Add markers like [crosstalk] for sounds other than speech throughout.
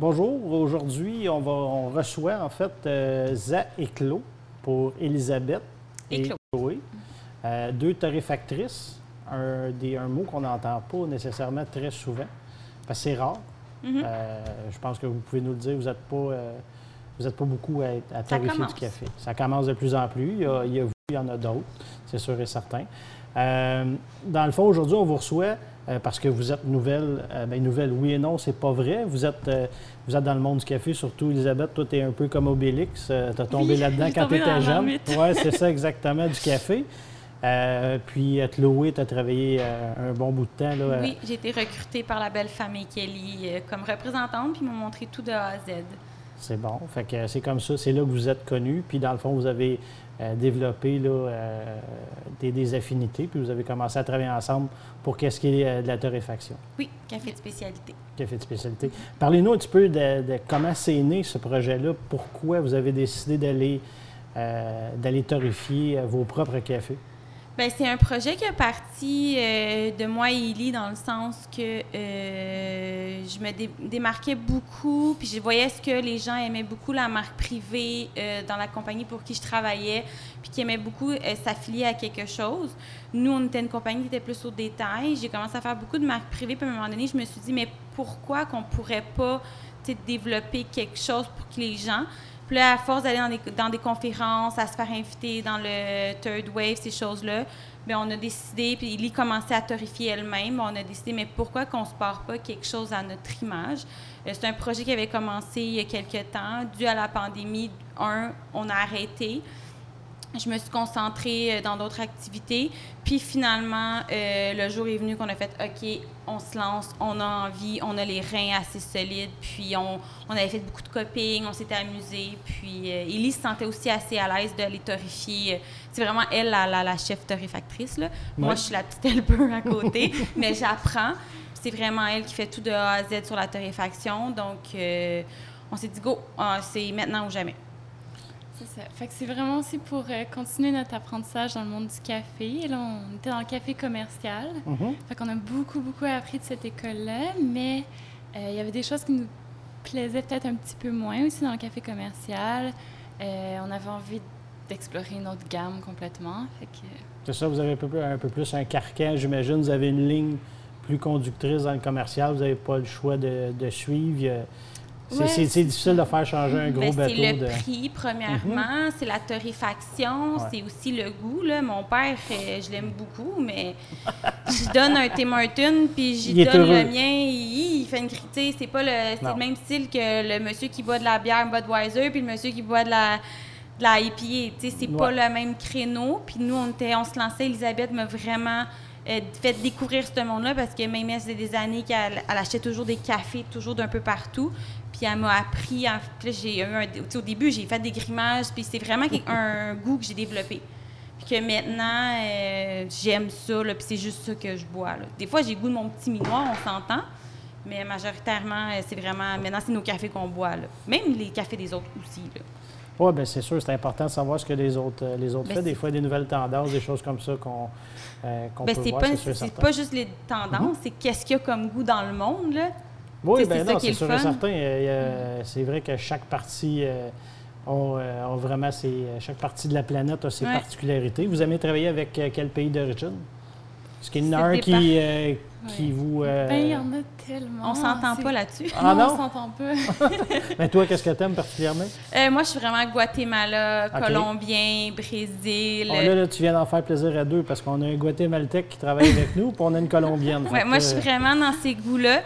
Bonjour. Aujourd'hui, on, va, on reçoit en fait euh, Za et Claude pour Elisabeth Et. Chloé. Euh, deux torréfactrices, un, des, un mot qu'on n'entend pas nécessairement très souvent, parce que c'est rare. Mhm. Euh, je pense que vous pouvez nous le dire, vous n'êtes pas, euh, vous êtes pas beaucoup à, à torréfier du café. Ça commence de plus en plus. Il y a, il y a vous, il y en a d'autres, c'est sûr et certain. Dans le fond, aujourd'hui, on vous reçoit euh, parce que vous êtes nouvelle. euh, ben, nouvelle, oui et non, c'est pas vrai. Vous êtes, euh, vous êtes dans le monde du café, surtout Elisabeth. Toi, tu es un peu comme Obélix. tu as tombé Oui, là-dedans [laughs] quand tu étais la jeune. Oui, c'est ça [laughs] exactement, du café. Euh, puis, Chloé, tu as travaillé euh, un bon bout de temps. Là, euh, Oui, j'ai été recrutée par la belle famille Kelly euh, comme représentante, puis ils m'ont montré tout de A à Z. C'est bon. Fait que c'est comme ça. C'est là que vous êtes connus. Puis dans le fond, vous avez euh, développé là, euh, des, des affinités. Puis vous avez commencé à travailler ensemble pour qu'est-ce qui est euh, de la torréfaction, Oui, café de spécialité. café de spécialité. Parlez-nous un petit peu de, de comment c'est né ce projet-là. Pourquoi vous avez décidé d'aller d'aller torréfier vos propres cafés? Ben, c'est un projet qui est parti euh, de moi et Ellie dans le sens que euh, je me dé- démarquais beaucoup, puis je voyais ce que les gens aimaient beaucoup, la marque privée euh, dans la compagnie pour qui je travaillais, puis qui aimaient beaucoup s'affilier à quelque chose. Nous, on était une compagnie qui était plus au détail. J'ai commencé à faire beaucoup de marques privées, puis à un moment donné, je me suis dit, mais pourquoi qu'on pourrait pas développer quelque chose pour que les gens puis à force d'aller dans des, dans des conférences, à se faire inviter dans le Third Wave, ces choses-là, bien, on a décidé, puis Ellie commençait à torréfier elle-même, on a décidé, mais pourquoi qu'on se part pas quelque chose à notre image? Euh, C'est un projet qui avait commencé il y a quelques temps. Dû à la pandémie, un, on a arrêté. Je me suis concentrée euh, dans d'autres activités. Puis finalement, euh, le jour est venu qu'on a fait OK, on se lance, on a envie, on a les reins assez solides. Puis on, on avait fait beaucoup de coping, on s'était amusé. Puis euh, Ellie se sentait aussi assez à l'aise de les torréfier. Euh, C'est vraiment elle, la, la, la chef torréfactrice. Là. Moi, je suis la petite helper à côté, [laughs] mais j'apprends. C'est vraiment elle qui fait tout de A à Z sur la torréfaction. Donc, euh, on s'est dit, go, ah, c'est maintenant ou jamais. C'est ça. Fait que c'est vraiment aussi pour euh, continuer notre apprentissage dans le monde du café. Et là, on était dans le café commercial. Mhm. Fait qu'on a beaucoup, beaucoup appris de cette école-là, mais euh, il y avait des choses qui nous plaisaient peut-être un petit peu moins aussi dans le café commercial. Euh, on avait envie d'explorer une autre gamme complètement. Fait que, C'est ça, vous avez un peu, plus- un peu plus un carcan, j'imagine. Vous avez une ligne plus conductrice dans le commercial. Vous n'avez pas le choix de, de suivre. C'est Ouais, difficile de faire changer un gros Ben, bateau. c'est le de... prix, premièrement. C'est la torréfaction. Ouais. C'est aussi le goût. Là. Mon père, euh, je l'aime beaucoup, mais [laughs] je donne un Tim Hortons, puis j'y donne heureux. le mien. Il, il fait une critique. C'est pas le, le même style que le monsieur qui boit de la bière Budweiser, puis le monsieur qui boit de la, de la IPA. C'est pas le même créneau. Puis nous, on, était, on se lançait. Elisabeth m'a vraiment euh, fait découvrir ce monde-là parce que même elle, c'est des années qu'elle elle achetait toujours des cafés, toujours d'un peu partout. Puis elle m'a appris. là, j'ai eu un- au début, j'ai fait des grimages. Puis c'est vraiment un goût que j'ai développé. Puis que maintenant, euh, j'aime ça. Là, puis c'est juste ça que je bois. là. Des fois, j'ai goût de mon petit minois, on s'entend. Mais majoritairement, euh, c'est vraiment. Maintenant, c'est nos cafés qu'on boit. Là. Même les cafés des autres aussi. Là. Oui, bien, c'est sûr, c'est important de savoir ce que les autres, euh, les autres Ben, font. Des fois, des nouvelles tendances, des choses comme ça qu'on euh, Ben, peut voir, pas, c'est sûr et c'est certain. pas juste les tendances, c'est qu'est-ce qu'il y a comme goût dans le monde. Là. Oui, bien non, c'est sûr et certain. Euh, C'est vrai que chaque partie euh, a, euh, a vraiment ses, chaque partie de la planète a ses Ouais. particularités. Vous aimez travailler avec euh, quel pays d'origine? Est-ce qu'il y en a un qui, par- euh, qui Ouais. vous... euh, Ben, il y en a tellement. On s'entend pas là-dessus. Ah non? on s'entend pas. Mais [laughs] toi, qu'est-ce que tu aimes particulièrement? Euh, moi, je suis vraiment Guatemala. Colombien, Brésil. Oh, là, là, tu viens d'en faire plaisir à deux parce qu'on a un Guatémaltèque qui travaille avec nous, puis on a une Colombienne. Ouais, moi, je suis vraiment dans ces goûts-là.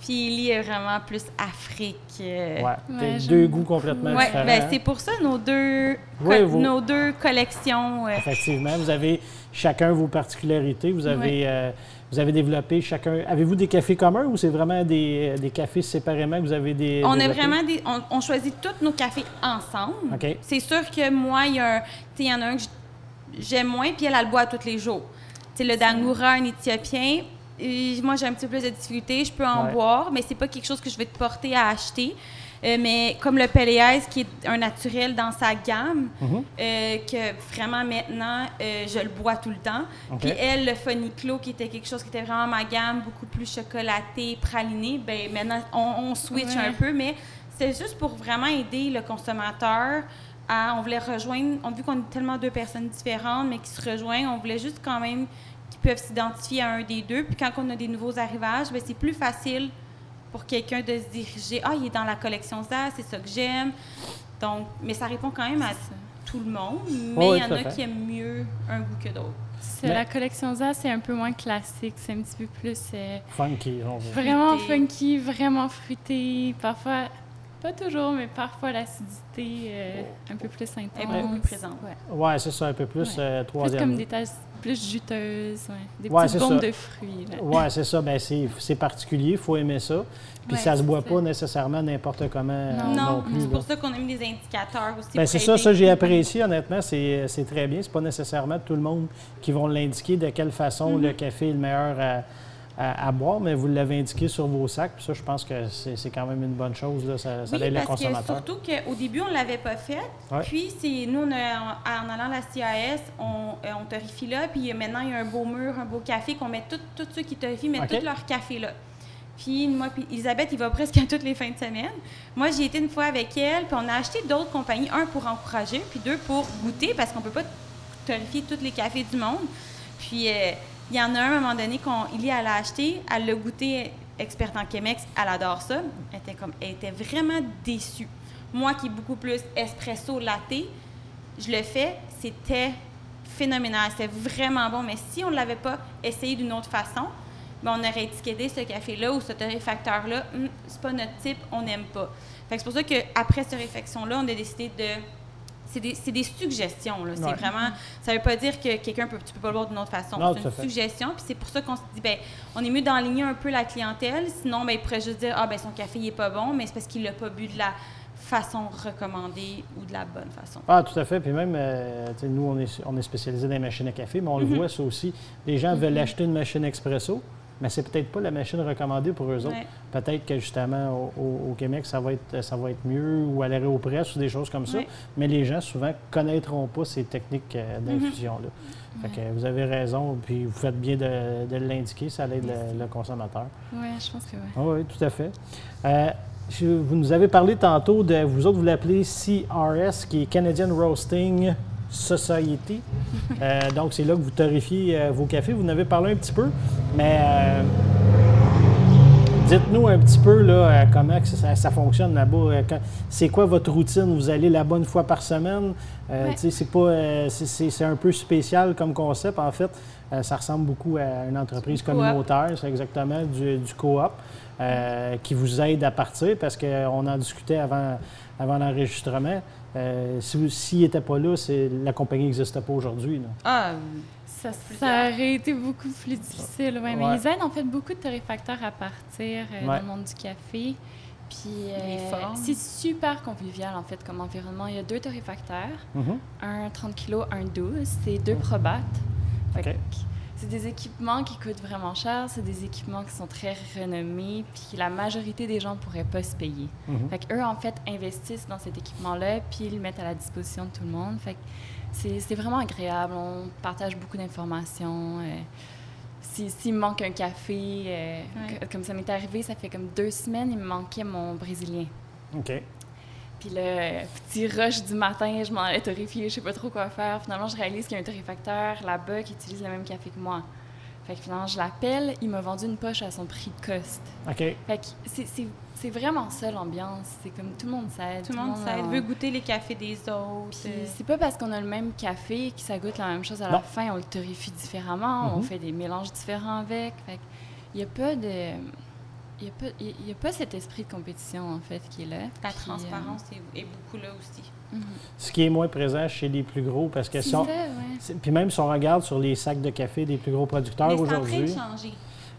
Puis Ellie est vraiment plus Afrique. euh, Ouais, deux goûts complètement Ouais, différents. ben, c'est pour ça nos deux, Oui, co- vous- nos deux collections. euh, Effectivement, vous avez chacun vos particularités. Vous avez, euh, vous avez développé chacun. Avez-vous des cafés communs ou c'est vraiment des, des cafés séparément que vous avez des. on a vraiment des, on, on choisit tous nos cafés ensemble. OK. C'est sûr que moi, il y, a un- y en a un que j'aime moins, puis elle, elle le boit tous les jours. Tu sais, le Dangoura, un Éthiopien, Et moi, j'ai un petit peu plus de difficulté. Je peux en Ouais. boire, mais c'est pas quelque chose que je vais te porter à acheter. Euh, mais comme le Péléaise, qui est un naturel dans sa gamme, Mhm. euh, que vraiment maintenant, euh, je le bois tout le temps. OK. Puis elle, le Foniclo, qui était quelque chose qui était vraiment ma gamme, beaucoup plus chocolaté, praliné, ben maintenant, on, on switch Ouais. un peu, mais c'est juste pour vraiment aider le consommateur à... On voulait rejoindre, on vu qu'on est tellement deux personnes différentes, mais qui se rejoignent, on voulait juste quand même qu'ils peuvent s'identifier à un des deux. Puis quand on a des nouveaux arrivages, ben c'est plus facile pour quelqu'un de se diriger. Ah, il est dans la collection ça, c'est ça que j'aime. Donc, mais ça répond quand même à tout le monde, mais Oui, il y en a fait. qui aiment mieux un goût que d'autres. Mais- La collection ZA, c'est un peu moins classique. C'est un petit peu plus euh, Funky, on veut. vraiment Fruité. funky, vraiment fruité. Parfois, pas toujours, mais parfois l'acidité euh, un peu plus intense. Elle est beaucoup plus présente. Ouais. Ouais, c'est ça, un peu plus Ouais. euh, Plus troisième. comme des tasses plus juteuses, ouais. des Ouais, petites bombes ça. de fruits. là. Ouais, c'est ça. Ben, c'est c'est particulier, il faut aimer ça. Puis Ouais, ça se boit ça. pas nécessairement n'importe comment euh, Non. non, Non, plus. c'est pour ça qu'on a mis des indicateurs aussi. Ben, pour c'est ça, ça j'ai apprécié honnêtement, c'est c'est très bien. C'est pas nécessairement tout le monde qui vont l'indiquer de quelle façon Mm-hmm. le café est le meilleur à, à- à boire, mais vous l'avez indiqué sur vos sacs. Puis ça, je pense que c'est quand même une bonne chose. Là. Ça, ça Oui, aide le parce que surtout qu'au début, on ne l'avait pas fait. Ouais. Puis, nous, on a- en, allant à la CAS, on, euh, on torrifie là. Puis maintenant, il y a un beau mur, un beau café qu'on met tout- tous ceux qui torrifient, mettent OK. tout leur café là. Puis moi, puis Elisabeth, il va presque à toutes les fins de semaine. Moi, j'ai été une fois avec elle, puis on a acheté d'autres compagnies, un pour encourager, puis deux pour goûter, parce qu'on peut pas torréfier tous les cafés du monde. Puis euh, il y en a un à un moment donné qu'on Illy elle a acheté, elle l'a goûté, experte en Chemex, elle adore ça. Elle était comme, elle était vraiment déçue. Moi, qui est beaucoup plus espresso latte, je le fais, c'était phénoménal, c'était vraiment bon. Mais si on ne l'avait pas essayé d'une autre façon, ben, on aurait étiqueté ce café-là ou ce torréfacteur-là, Hum, c'est pas notre type, on n'aime pas. C'est pour ça qu'après cette réflexion-là, on a décidé de. C'est des, c'est des suggestions. Là. C'est Ouais. vraiment. Ça veut pas dire que quelqu'un peut, tu peux pas le voir d'une autre façon. C'est une fait. suggestion. Puis c'est pour ça qu'on se dit, ben, on est mieux d'enligner un peu la clientèle. Sinon, ben, il pourrait juste dire, ah, ben, son café, il est pas bon, mais c'est parce qu'il l'a pas bu de la façon recommandée ou de la bonne façon. Ah, tout à fait. Puis même, euh, nous, on est, on est spécialisé dans les machines à café, mais on Mhm. le voit ça aussi. Les gens veulent acheter une machine expresso, mais c'est peut-être pas la machine recommandée pour eux autres. Ouais. Peut-être que justement, au, Québec, ça va, être, ça va être mieux, ou à l'Aéropress, ou des choses comme ça. Ouais. Mais les gens, souvent, connaîtront pas ces techniques euh, d'infusion-là. Fait que vous avez raison, puis vous faites bien de, de l'indiquer, ça aide le, le consommateur. Ouais, je pense que oui. Ah oui, tout à fait. Euh, vous nous avez parlé tantôt de, vous autres, vous l'appelez CRS, qui est Canadian Roasting Society. Euh, donc, c'est là que vous torréfiez euh, vos cafés. Vous en avez parlé un petit peu, mais euh, dites-nous un petit peu là, comment ça, ça fonctionne là-bas. C'est quoi votre routine? Vous allez là-bas une fois par semaine? Ouais. C'est pas, un peu spécial comme concept. En fait, ça ressemble beaucoup à une entreprise communautaire, c'est exactement du, du coop euh, qui vous aide à partir parce qu'on en discutait avant, avant l'enregistrement. Euh, si S'il n'était pas là, c'est- la compagnie n'existe pas aujourd'hui. Ah, Ça, aurait été beaucoup plus difficile, ouais, mais Ouais. ils aident en fait beaucoup de torréfacteurs à partir euh, dans le monde du café. Puis euh, c'est super convivial en fait comme environnement. Il y a deux torréfacteurs, Mhm. un 30 kg, un 12. C'est deux probates. Fait OK. que C'est des équipements qui coûtent vraiment cher, c'est des équipements qui sont très renommés, puis la majorité des gens ne pourraient pas se payer. Mhm. Fait qu'eux, en fait, investissent dans cet équipement-là, puis ils le mettent à la disposition de tout le monde. Fait que c'est c'est vraiment agréable. On partage beaucoup d'informations. euh, si- S'il me manque un café, euh, Ouais. c- comme ça m'est arrivé, ça fait comme deux semaines, il me manquait mon brésilien. OK. Puis le petit rush du matin, je m'en allais torréfier, je sais pas trop quoi faire. Finalement, je réalise qu'il y a un torréfacteur là-bas qui utilise le même café que moi. Fait que finalement, je l'appelle, il m'a vendu une poche à son prix de coste. OK. Fait que c'est- c'est c'est vraiment ça l'ambiance. C'est comme tout le monde s'aide. tout le monde s'aide, en- veut goûter les cafés des autres. Puis euh, c'est pas parce qu'on a le même café que ça goûte la même chose à Non. la fin. On le torréfie différemment, on Mhm. fait des mélanges différents avec. Fait il y a pas de... Il n'y a, pas- il y a pas cet esprit de compétition, en fait, qui est là. La Puis, euh, transparence est, est beaucoup là aussi. mhm. Ce qui est moins présent chez les plus gros, parce que C'est si on- ouais. Puis même si on regarde sur les sacs de café des plus gros producteurs aujourd'hui, changer.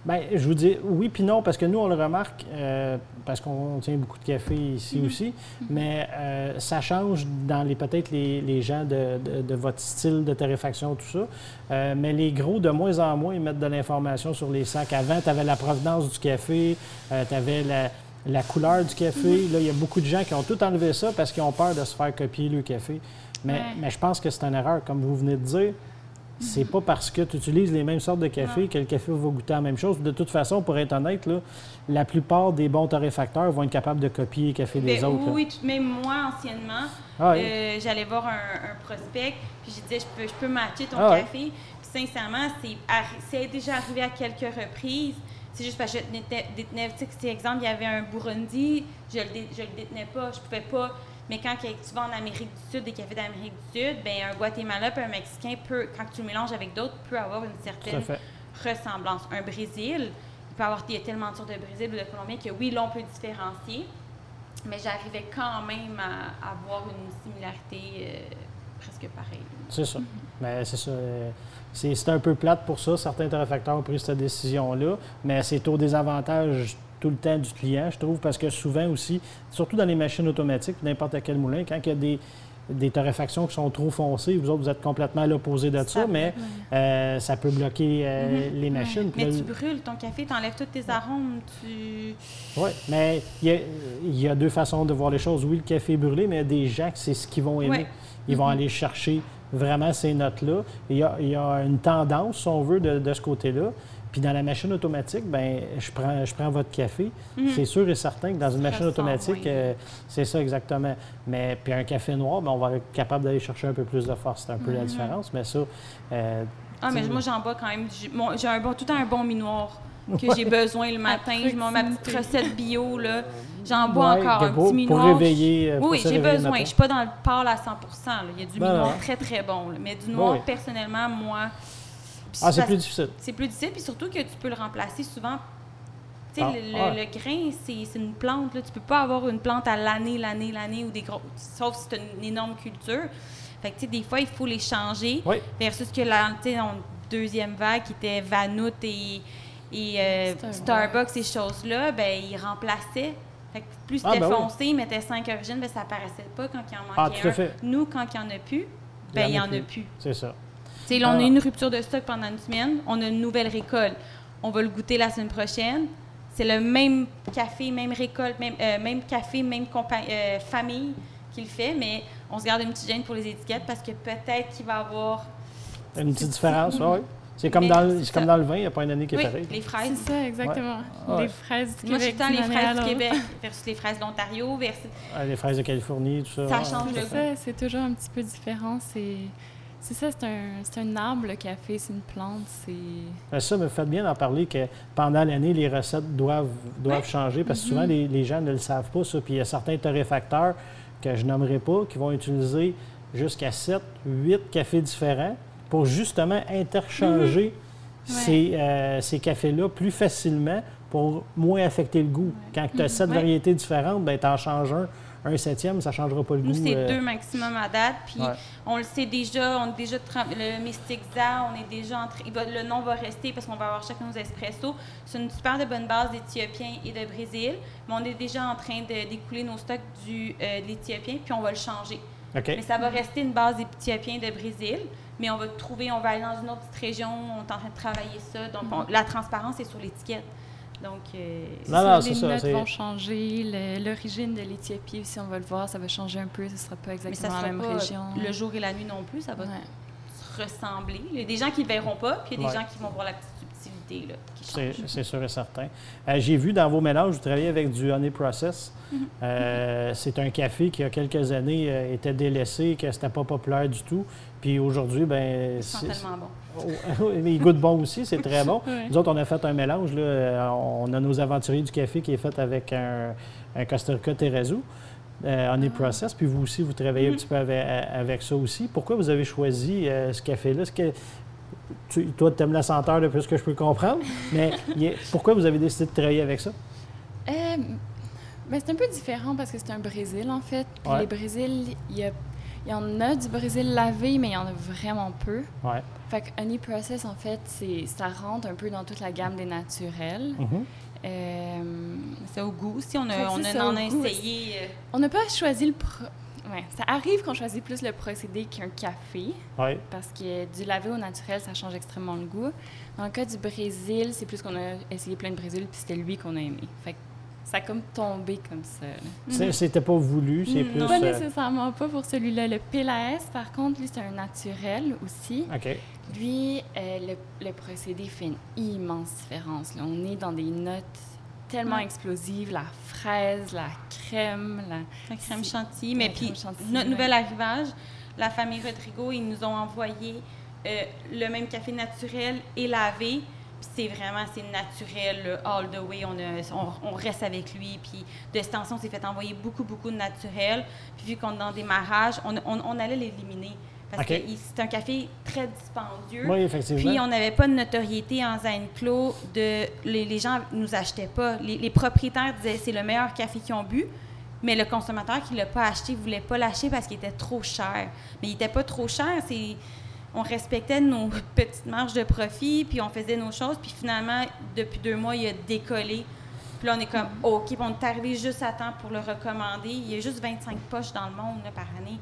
Bien, je vous dis oui puis non, parce que nous, on le remarque, euh, parce qu'on tient beaucoup de café ici Mhm. aussi, mais euh, ça change dans les peut-être les, les gens de, de- de votre style de torréfaction, tout ça. Euh, mais les gros, de moins en moins, ils mettent de l'information sur les sacs. Avant, tu avais la provenance du café, tu avais la, la couleur du café. Mhm. Là, il y a beaucoup de gens qui ont tout enlevé ça parce qu'ils ont peur de se faire copier le café. Mais, Ouais. mais je pense que c'est une erreur, comme vous venez de dire. C'est pas parce que tu utilises les mêmes sortes de café que le café va goûter la même chose. De toute façon, pour être honnête, là, la plupart des bons torréfacteurs vont être capables de copier le café des Ben, autres. oui, tout- même moi, anciennement, Ah oui. euh, j'allais voir un, un prospect, puis je disais, je peux, je peux matcher ton Ah café. Puis sincèrement, c'est déjà arrivé à quelques reprises. C'est juste parce que je détenais, détenais- tu sais, exemple, il y avait un Burundi, je le, dé- je le détenais pas, je pouvais pas. Mais quand tu vas en Amérique du Sud, des cafés d'Amérique du Sud, ben un Guatemala puis un Mexicain peut, quand tu le mélanges avec d'autres, peut avoir une certaine ressemblance. Un Brésil, il peut avoir il y a tellement de sortes de Brésil ou de Colombien que oui, là, on peut différencier, mais j'arrivais quand même à, à avoir une similarité euh, presque pareille. C'est ça. Mais c'est ça. euh, c'est un peu plate pour ça. Certains torréfacteurs ont pris cette décision-là, mais c'est au désavantage tout le temps du client, je trouve, parce que souvent aussi, surtout dans les machines automatiques, n'importe quel moulin, quand il y a des, des torréfactions qui sont trop foncées, vous autres, vous êtes complètement à l'opposé de ça, Ça mais euh, ça peut bloquer euh, les machines. Mais là, tu brûles ton café, tu enlèves tous tes arômes, tu... Oui, mais il y, y a deux façons de voir les choses. Oui, le café est brûlé, mais il y a des gens c'est ce qu'ils vont aimer. Ouais. Ils vont aller chercher vraiment ces notes-là. Il y, y a une tendance, si on veut, de, de ce côté-là. Puis dans la machine automatique, ben je prends, je prends votre café. Mhm. C'est sûr et certain que dans une machine automatique, euh, c'est ça exactement. Mais puis un café noir, ben, on va être capable d'aller chercher un peu plus de force. C'est un peu la Mhm. différence. Mais ça, euh, Ah, mais moi, j'en bois quand même. J'ai un bon, tout le temps un bon minoir que j'ai besoin le matin. Je mets ma petite recette bio, là. J'en bois ouais, encore un beau- petit pour minoir. réveiller. euh, pour Oui, se j'ai réveiller besoin. Je suis pas dans le pâle à 100 là. Il y a du Ben minoir très, très bon. là. Mais du noir, oui. personnellement, moi... Ah, c'est plus difficile. C'est plus difficile, puis surtout que tu peux le remplacer souvent. Tu sais, Ah, le, le- ouais. le grain, c'est une plante. Là. Tu peux pas avoir une plante à l'année, l'année, l'année, ou des gros. Sauf si c'est une énorme culture. Fait que, tu sais, des fois, il faut les changer. Oui. Versus que la tu sais, dans la deuxième vague, qui était Vanout et, et euh, Starbucks. Ces choses-là, ben ils remplaçaient. Fait que plus Ah, c'était ben oui. foncé, ils mettaient cinq origines, ben ça apparaissait pas quand il en manquait Ah, tout à un. fait. Nous, quand il y en a plus, ben il y en a plus. C'est ça. Tu sais, là, on Ah. a une rupture de stock pendant une semaine, on a une nouvelle récolte. On va le goûter la semaine prochaine. C'est le même café, même récolte, même, euh, même café, même compa- euh, famille qui le fait, mais on se garde une petite gêne pour les étiquettes parce que peut-être qu'il va y avoir. Une petite différence, oui. C'est comme, dans, le- c'est c'est comme ça. dans le vin, il n'y a pas une année qui est Oui, pareille. les C'est fraises. ça, exactement. Ouais. Les fraises du Moi, je suis Québec. tout le temps les fraises du. Québec versus les fraises de l'Ontario. Versus... Ah, Les fraises de Californie, tout ça. Ça ouais, change le. C'est ça, c'est toujours un petit peu différent. C'est c'est ça, c'est un, c'est un arbre, le café, c'est une plante, c'est... Mais ça, me faites bien d'en parler que pendant l'année, les recettes doivent, doivent changer parce que souvent, les, les gens ne le savent pas, ça. Puis il y a certains torréfacteurs que je nommerai pas qui vont utiliser jusqu'à 7, 8 cafés différents pour justement interchanger ces, euh, ces cafés-là plus facilement pour moins affecter le goût. Quand tu as sept Ouais. variétés différentes, ben, tu en changes un. Un septième, ça ne changera pas le Nous, goût. c'est euh, deux maximum à date. Puis Ouais. on le sait déjà, on est déjà le Mystic Za, on est déjà en train. il va- Le nom va rester parce qu'on va avoir chacun nos espressos. C'est une super de bonne base d'Éthiopiens et de Brésil. Mais on est déjà en train de d'écouler nos stocks du, euh, de l'Éthiopien, puis on va le changer. Mais ça va rester une base d'Éthiopiens de Brésil. Mais on va trouver, on va aller dans une autre petite région, on est en train de travailler ça. Donc on- la transparence est sur l'étiquette. Donc, euh, C'est Non, ça, non, c'est les notes vont changer, l'origine de l'Éthiopie, si on va le voir, ça va changer un peu, ce sera pas mais ça exactement sera la même pas région. le jour et la nuit non plus. Ça va Ouais. se ressembler. Il y a des gens qui ne le verront pas, puis il y a des Ouais. gens qui vont voir la petite subtilité là, qui C'est change. c'est sûr et certain. Euh, J'ai vu dans vos mélanges, vous travaillez avec du honey process. Mhm. Euh, c'est un café qui, il y a quelques années, était délaissé, que c'était pas populaire du tout. Puis aujourd'hui, ben, Ils sont tellement bons. Oh, [laughs] mais il goûte bon aussi, c'est très bon. [laughs] Ouais. Nous autres, on a fait un mélange. Là. Euh, On a nos aventuriers du café qui est fait avec un, un Costa Rica Terrazzo, euh, honey process. Puis vous aussi, vous travaillez un petit peu avec, avec ça aussi. Pourquoi vous avez choisi euh, ce café-là? Que tu, toi, tu aimes la senteur depuis ce que je peux comprendre, [laughs] mais est- pourquoi vous avez décidé de travailler avec ça? Euh, ben, c'est un peu différent parce que c'est un Brésil, en fait. Puis Ouais. le Brésil, il y a, Il y en a du Brésil lavé, mais il y en a vraiment peu. Ouais. Fait que Honey Process, en fait, c'est, ça rentre un peu dans toute la gamme des naturels. Mhm. Euh, C'est au goût. Si on a, on c'est a, essayé. euh, on n'a pas choisi le... Pro... Ouais, ça arrive qu'on choisit plus le procédé qu'un café. Ouais. parce que du lavé au naturel, ça change extrêmement le goût. Dans le cas du Brésil, c'est plus qu'on a essayé plein de Brésil, puis c'était lui qu'on a aimé. Fait que ça a comme tombé comme ça. C'est- C'était pas voulu, c'est Mhm. plus. Pas euh, nécessairement pas pour celui-là. Le PLAS, par contre, lui, c'est un naturel aussi. OK. Lui, euh, le, le procédé fait une immense différence. là. On est dans des notes tellement Ouais. explosives, la fraise, la crème, la... La crème chantilly. Mais la puis, crème chantilly, notre ouais. nouvel arrivage, la famille Rodrigo, ils nous ont envoyé euh, le même café naturel et lavé. C'est vraiment, c'est naturel, all the way. On, a- on, on reste avec lui. Puis de cette tension, on s'est fait envoyer beaucoup, beaucoup de naturel. Puis vu qu'on est en démarrage, on, on, on allait l'éliminer. Parce que c'est un café très dispendieux. Oui, effectivement. Puis on n'avait pas de notoriété en Zen Clos. De, les, les gens nous achetaient pas. Les, les propriétaires disaient c'est le meilleur café qu'ils ont bu. Mais le consommateur qui ne l'a pas acheté ne voulait pas l'acheter parce qu'il était trop cher. Mais il n'était pas trop cher. C'est, on respectait nos [laughs] petites marges de profit, puis on faisait nos choses. Puis finalement, depuis deux mois, il a décollé. Puis là, on est comme, OK, puis on est arrivé juste à temps pour le recommander. Il y a juste 25 poches dans le monde là, par année.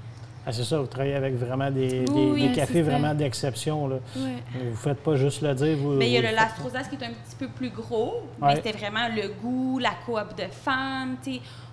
Ah, c'est ça, vous travaillez avec vraiment des, des- Oui, des oui, cafés vraiment d'exception. là. Vous ne faites pas juste le dire. Vous, Mais il y a le faites. Lastrosas qui est un petit peu plus gros, Ouais. mais c'était vraiment le goût, la coop de femmes.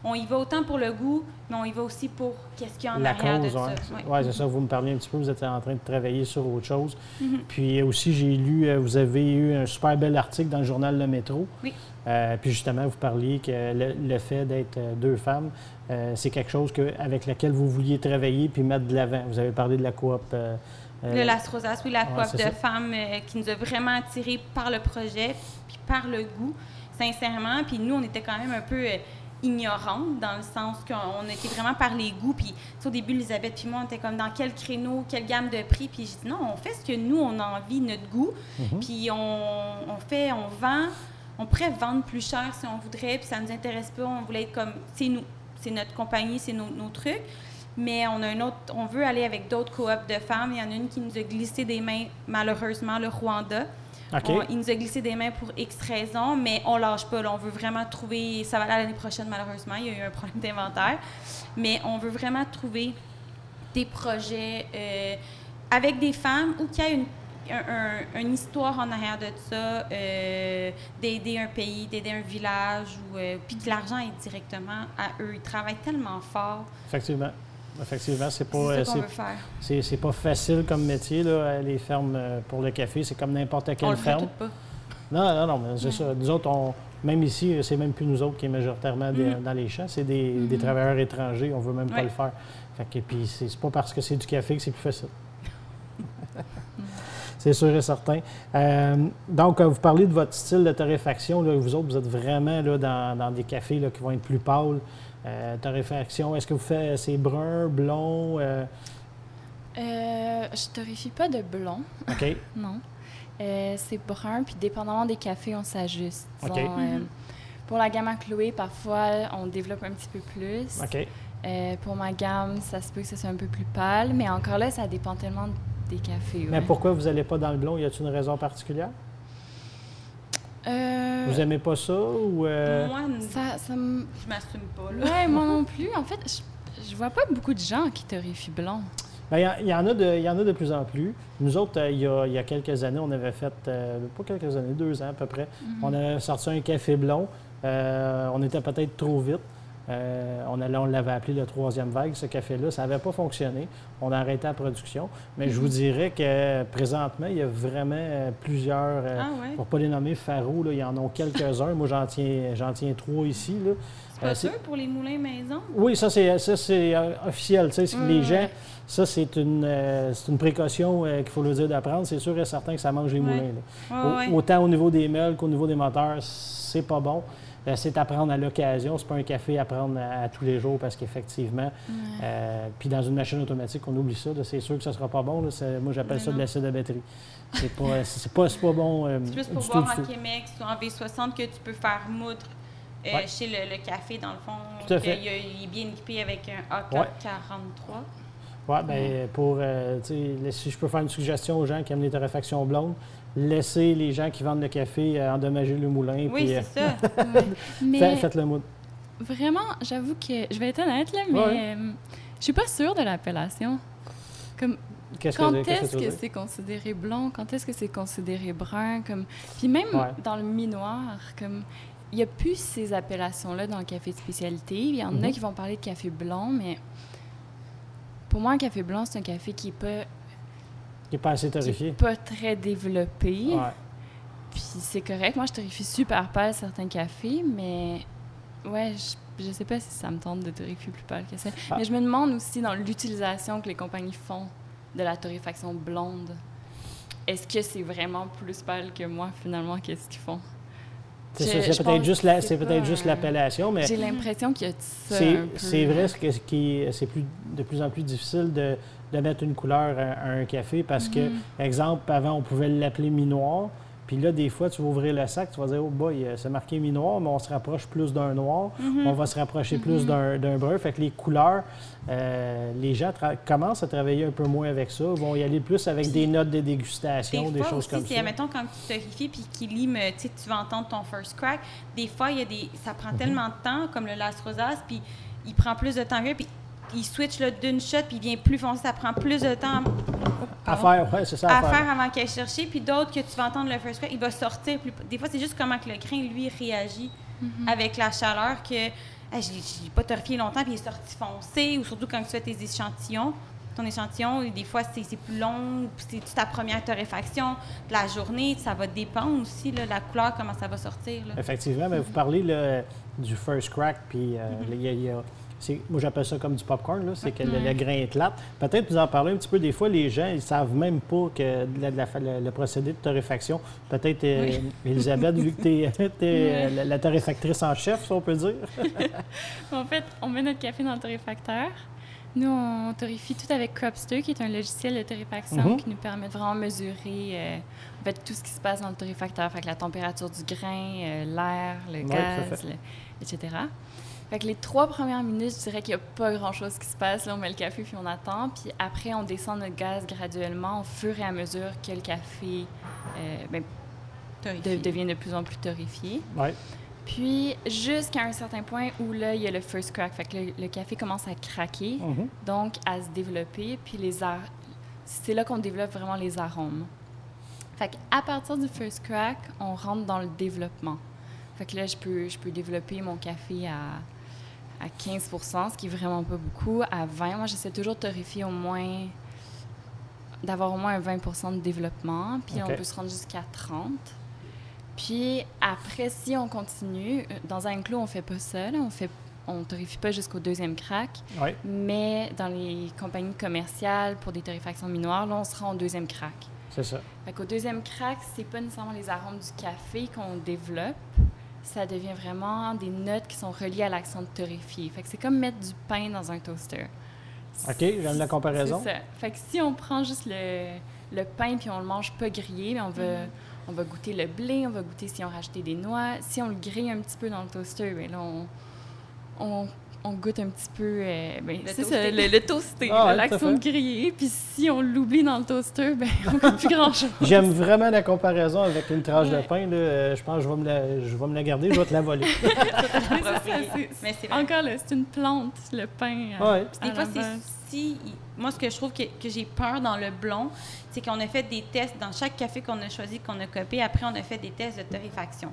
On y va autant pour le goût, mais on y va aussi pour qu'est-ce qu'il y a en La arrière cause, de oui. ça. Ouais. Ouais, c'est ça, vous me parliez un petit peu, vous étiez en train de travailler sur autre chose. Mhm. Puis aussi, j'ai lu, euh, vous avez eu un super bel article dans le journal Le Métro. Oui. Euh, puis justement, vous parliez que le, le fait d'être euh, deux femmes, euh, c'est quelque chose que, avec lequel vous vouliez travailler puis mettre de l'avant. Vous avez parlé de la coop. euh, Le Lastrosas, oui, la coop de ça. femmes qui nous a vraiment attirés par le projet, puis par le goût, sincèrement. Puis nous, on était quand même un peu ignorantes dans le sens qu'on était vraiment par les goûts. Puis au début, Elisabeth puis moi, on était comme dans quel créneau, quelle gamme de prix? Puis j'ai dit non, on fait ce que nous, on a envie, notre goût. Mhm. Puis on, on fait, on vend. On pourrait vendre plus cher si on voudrait, puis ça nous intéresse pas. On voulait être comme, c'est nous, c'est notre compagnie, c'est nos, nos trucs. Mais on a un autre, on veut aller avec d'autres coops de femmes. Il y en a une qui nous a glissé des mains, malheureusement, le Rwanda. On- il nous a glissé des mains pour X raisons, mais on lâche pas. là. On veut vraiment trouver. Ça va aller l'année prochaine, malheureusement. Il y a eu un problème d'inventaire. Mais on veut vraiment trouver des projets euh, avec des femmes ou qu'il y a une, un- un- une histoire en arrière de ça, euh, d'aider un pays, d'aider un village, ou, euh, puis que l'argent est directement à eux. Ils travaillent tellement fort. Effectivement. Effectivement, c'est pas, euh, c'est, c'est pas facile comme métier, là, euh, les fermes euh, pour le café. C'est comme n'importe On quelle le fait ferme. tout pas. Non, non, non, mais c'est Ouais. ça. Nous autres, on, même ici, euh, c'est même plus nous autres qui est majoritairement des- Mhm. dans les champs. C'est des, des travailleurs étrangers. On veut même pas le faire. Fait que, puis c'est pas parce que c'est du café que c'est plus facile. C'est sûr et certain. Euh, donc, euh, vous parlez de votre style de torréfaction. Là, vous autres, vous êtes vraiment là, dans, dans des cafés là, qui vont être plus pâles. Euh, torréfaction, est-ce que vous faites c'est brun, blond? euh, Euh, je torréfie pas de blond, OK. [laughs] non. Euh, c'est brun, puis dépendamment des cafés, on s'ajuste. OK. Euh, pour la gamme à Chloé, parfois, on développe un petit peu plus. OK. Euh, pour ma gamme, ça se peut que ce soit un peu plus pâle, mais encore là, ça dépend tellement des cafés. Mais pourquoi vous n'allez pas dans le blond? Y a-t-il une raison particulière? Euh, Vous aimez pas ça ou... euh, Moi, ça, je m'assume pas. Là. Ouais, moi non [laughs] plus. En fait, je, je vois pas beaucoup de gens qui torréfient blond. Ben, Il y, en- il y en a de, il y en a de plus en plus. Nous autres, euh, il y a, il y a quelques années, on avait fait, euh, pas quelques années, deux ans à peu près, on avait sorti un café blond. Euh, on était peut-être trop vite. Euh, on, allait- on l'avait appelé le troisième vague, ce café-là. Ça n'avait pas fonctionné. On a arrêté la production. Mais je vous dirais que présentement, il y a vraiment euh, plusieurs, euh, Ah ouais? pour ne pas les nommer Faro, là, il y en a quelques-uns. Moi, j'en tiens, j'en tiens trois ici. Là. C'est pas sûr pour les moulins maison? oui, ça c'est ça c'est officiel. Tu sais, les gens, ça c'est une euh, c'est une précaution euh, qu'il faut le dire d'apprendre. C'est sûr et certain que ça mange les Ouais. moulins. là. Ouais, Au- ouais. Autant au niveau des meules qu'au niveau des moteurs, c'est pas bon. Euh, c'est à prendre à l'occasion. C'est pas un café à prendre à, à tous les jours parce qu'effectivement, euh, puis dans une machine automatique, on oublie ça. C'est sûr que ça sera pas bon. là. Moi, j'appelle ça de l'acide à batterie. C'est pas, c'est pas, pas bon euh, C'est plus pour voir en. Québec, en V60, que tu peux faire moudre euh, Ouais. chez le, le café, dans le fond. Tout à fait. Il, y a- il est bien équipé avec un Ouais. AK43. Oui, bien, pour, euh, si je peux faire une suggestion aux gens qui aiment les torréfactions blondes, laissez les gens qui vendent le café euh, endommager le moulin. Oui, puis, euh, c'est ça. [laughs] Ouais. Mais fait- faites-le moudre. vraiment, j'avoue que je vais être honnête là, mais Ouais. euh, je suis pas sûre de l'appellation. Comme Qu'est-ce quand est-ce que c'est considéré blond, quand est-ce que c'est considéré brun, comme puis même Ouais. dans le mi-noir, comme il y a plus ces appellations-là dans le café de spécialité. Il y en a Mhm. qui vont parler de café blanc, mais pour moi, un café blanc, c'est un café qui est pas, Qui n'est pas assez qui est torréfié. pas très développé. Ouais. Puis c'est correct. Moi, je torréfie super pâle certains cafés, mais ouais, je, je sais pas si ça me tente de torréfier plus pâle que ça. Ah. Mais je me demande aussi dans l'utilisation que les compagnies font de la torréfaction blonde. Est-ce que c'est vraiment plus pâle que moi, finalement, qu'est-ce qu'ils font? C'est peut-être juste, que la- c'est peut-être juste l'appellation, mais J'ai l'impression qu'il y a ça c'est vrai que- qui c'est plus de plus en plus difficile de, de mettre une couleur à, à un café parce que, Mhm. exemple, avant, on pouvait l'appeler mi-noir. Puis là, des fois, tu vas ouvrir le sac, tu vas dire, oh boy, euh, c'est marqué mi-noir, mais on se rapproche plus d'un noir. Mhm. On va se rapprocher plus Mhm. d'un d'un brun. Fait que les couleurs, euh, les gens commencent à travailler un peu moins avec ça. vont y aller plus avec des notes de dégustation, des, Des fois choses aussi, comme c'est, ça. admettons, quand tu torréfies puis qu'il lime, tu vas entendre ton first crack. Des fois, il y a des, ça Mhm. prend tellement de temps, comme le Las Rosas, puis il prend plus de temps que puis il switch d'une shot, puis il vient plus foncé. Ça prend plus de temps À faire, ouais, c'est ça, à, à faire. faire avant qu'il aille chercher. Puis d'autres que tu vas entendre le first crack, il va sortir. Plus, des fois, c'est juste comment que le grain, lui, réagit Mhm. avec la chaleur que hey, je ne l'ai pas torréfié longtemps, puis il est sorti foncé, ou surtout quand tu fais tes échantillons. Ton échantillon, et des fois, c'est c'est plus long, puis c'est ta première torréfaction. La journée, ça va dépendre aussi, là, la couleur, comment ça va sortir. là. Effectivement, mais vous parlez là, du first crack, puis euh, Mhm. il y a- il y a- moi j'appelle ça comme du popcorn, là, c'est que le, grain éclate. Peut-être vous en parler un petit peu, des fois les gens, ils savent même pas que la- la- le, le procédé de torréfaction, peut-être euh, Elisabeth, [laughs] vu que tu es, [laughs] la, la torréfactrice en chef, si on peut dire. [laughs] En fait, on met notre café dans le torréfacteur. Nous, on torréfie tout avec Cropster, qui est un logiciel de torréfaction Mhm. qui nous permet de vraiment mesurer euh, en fait, tout ce qui se passe dans le torréfacteur. Fait que la température du grain, euh, l'air, le gaz, le- etc. Fait que les trois premières minutes, je dirais qu'il n'y a pas grand-chose qui se passe. Là, on met le café puis on attend. Puis après, on descend notre gaz graduellement au fur et à mesure que le café euh, ben, de- devient de plus en plus torréfié. Ouais. Puis, jusqu'à un certain point où là, il y a le first crack. Fait que le, le café commence à craquer, Mhm. donc à se développer. Puis, les ar- c'est là qu'on développe vraiment les arômes. Fait qu'à partir du first crack, on rentre dans le développement. Fait que là, je peux, je peux développer mon café à, à 15 ce qui est vraiment pas beaucoup. À 20 moi, j'essaie toujours de torréfier au moins d'avoir au moins un 20% de développement, puis on peut se rendre jusqu'à 30. Puis après, si on continue, euh, dans un clos, on fait pas ça, là, on fait on torréfie pas jusqu'au deuxième crack, Ouais. mais dans les compagnies commerciales pour des torréfactions minoires, là, on se rend au deuxième crack. C'est ça. Fait qu'au deuxième crack, c'est pas nécessairement les arômes du café qu'on développe, ça devient vraiment des notes qui sont reliées à l'action de torréfier. Fait que c'est comme mettre du pain dans un toaster. OK, j'aime la comparaison. C'est ça. Fait que si on prend juste le, le pain puis on le mange pas grillé, mais on va, Mm-hmm. on va goûter le blé, on va goûter si on rajouté des noix. Si on le grille un petit peu dans le toaster, bien là, on, on, on goûte un petit peu. euh, ben, Le ça, toasté. le, le Ah à l'action de griller. Puis si on l'oublie dans le toaster, ben [laughs] on goûte plus grand-chose. J'aime vraiment la comparaison avec une tranche de pain. là. Je pense que je vais, me la, je vais me la garder, je vais te la voler. [laughs] [laughs] Mais c'est ça. Encore là, c'est une plante, le pain. euh, Ouais. Des fois, c'est si. Moi, ce que je trouve que, que j'ai peur dans le blond, c'est qu'on a fait des tests dans chaque café qu'on a choisi, qu'on a copié. Après, on a fait des tests de torréfaction.